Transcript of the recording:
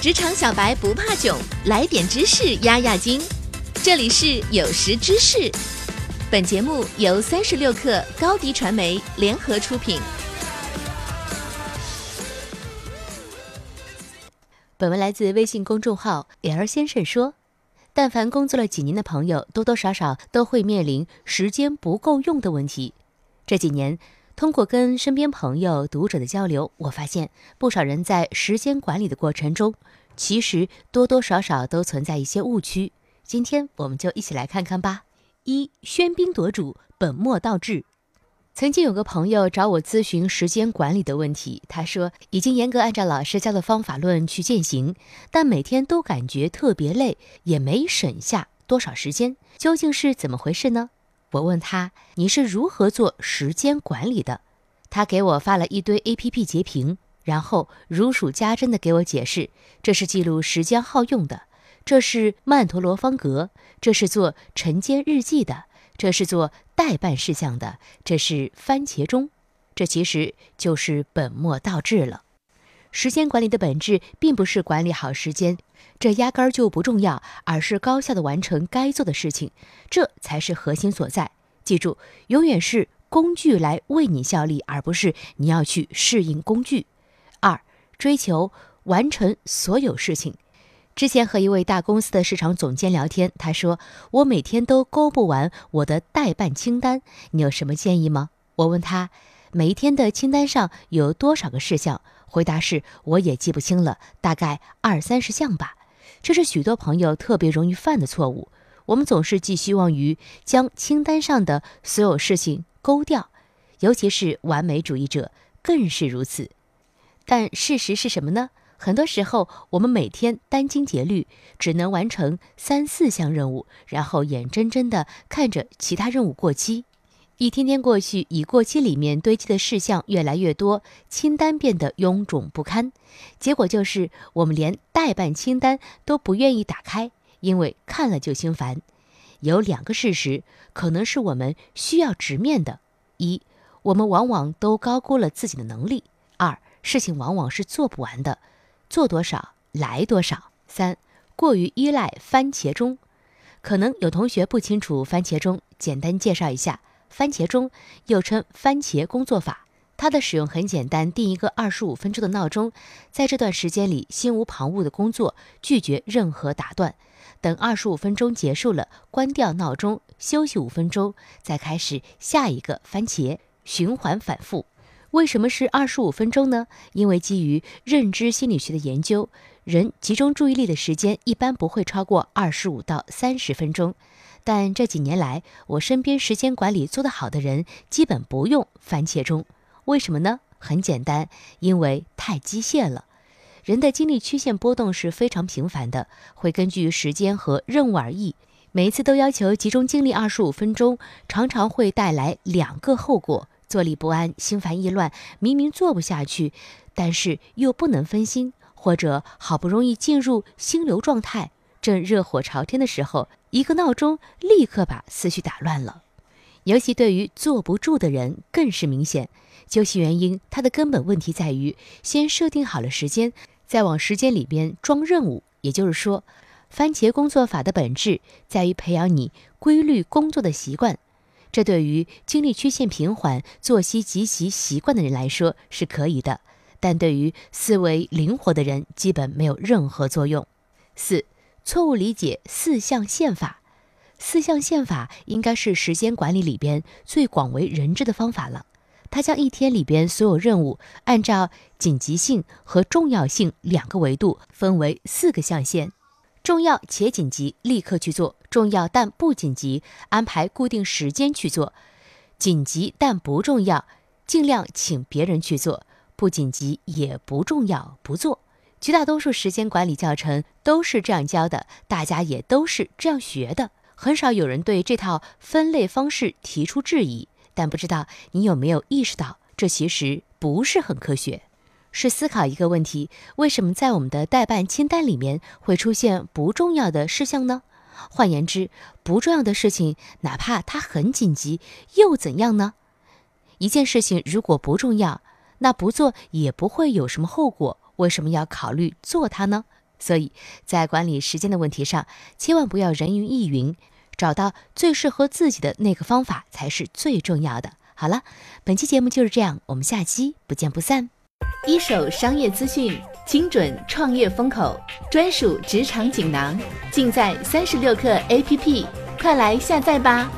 职场小白不怕囧，来点知识压压惊。这里是有识知识，本节目由三十六克高低传媒联合出品。本文来自微信公众号 “L 先生说”。但凡工作了几年的朋友，多多少少都会面临时间不够用的问题。这几年，通过跟身边朋友、读者的交流，我发现不少人在时间管理的过程中，其实多多少少都存在一些误区。今天我们就一起来看看吧。一，喧宾夺主，本末倒置。曾经有个朋友找我咨询时间管理的问题，他说已经严格按照老师教的方法论去践行，但每天都感觉特别累，也没省下多少时间，究竟是怎么回事呢？我问他：“你是如何做时间管理的？”他给我发了一堆 A P P 截屏，然后如数家珍地给我解释：这是记录时间耗用的，这是曼陀罗方格，这是做晨间日记的，这是做代办事项的，这是番茄钟。这其实就是本末倒置了。时间管理的本质并不是管理好时间，这压根儿就不重要，而是高效的完成该做的事情，这才是核心所在。记住，永远是工具来为你效力，而不是你要去适应工具。二，追求完成所有事情。之前和一位大公司的市场总监聊天，他说我每天都勾不完我的待办清单，你有什么建议吗？我问他，每一天的清单上有多少个事项？回答是：我也记不清了，大概二三十项吧。这是许多朋友特别容易犯的错误。我们总是寄希望于将清单上的所有事情勾掉，尤其是完美主义者更是如此。但事实是什么呢？很多时候，我们每天殚精竭虑，只能完成三四项任务，然后眼睁睁地看着其他任务过期。一天天过去，已过期里面堆积的事项越来越多，清单变得臃肿不堪。结果就是我们连代办清单都不愿意打开，因为看了就心烦。有两个事实可能是我们需要直面的：一，我们往往都高估了自己的能力；二，事情往往是做不完的，做多少来多少；三，过于依赖番茄钟。可能有同学不清楚番茄钟，简单介绍一下。番茄钟又称番茄工作法，它的使用很简单，定一个二十五分钟的闹钟，在这段时间里心无旁骛的工作，拒绝任何打断。等二十五分钟结束了，关掉闹钟，休息五分钟，再开始下一个番茄，循环反复。为什么是二十五分钟呢？因为基于认知心理学的研究，人集中注意力的时间一般不会超过二十五到三十分钟。但这几年来，我身边时间管理做得好的人基本不用番茄钟，为什么呢？很简单，因为太机械了。人的精力曲线波动是非常频繁的，会根据时间和任务而异。每一次都要求集中精力二十五分钟，常常会带来两个后果：坐立不安、心烦意乱。明明做不下去，但是又不能分心，或者好不容易进入心流状态。正热火朝天的时候，一个闹钟立刻把思绪打乱了。尤其对于坐不住的人更是明显。究其原因，它的根本问题在于先设定好了时间，再往时间里边装任务。也就是说，番茄工作法的本质在于培养你规律工作的习惯。这对于精力曲线平缓、作息极其习惯的人来说是可以的，但对于思维灵活的人基本没有任何作用。四。错误理解四象限法，四象限法应该是时间管理里边最广为人知的方法了。它将一天里边所有任务按照紧急性和重要性两个维度分为四个象限：重要且紧急，立刻去做；重要但不紧急，安排固定时间去做；紧急但不重要，尽量请别人去做；不紧急也不重要，不做。绝大多数时间管理教程都是这样教的，大家也都是这样学的，很少有人对这套分类方式提出质疑。但不知道你有没有意识到，这其实不是很科学。是思考一个问题：为什么在我们的待办清单里面会出现不重要的事项呢？换言之，不重要的事情，哪怕它很紧急，又怎样呢？一件事情如果不重要，那不做也不会有什么后果。为什么要考虑做它呢？所以在管理时间的问题上，千万不要人云亦云，找到最适合自己的那个方法才是最重要的。好了，本期节目就是这样，我们下期不见不散。一手商业资讯，精准创业风口，专属职场锦囊，尽在三十六课 APP，快来下载吧。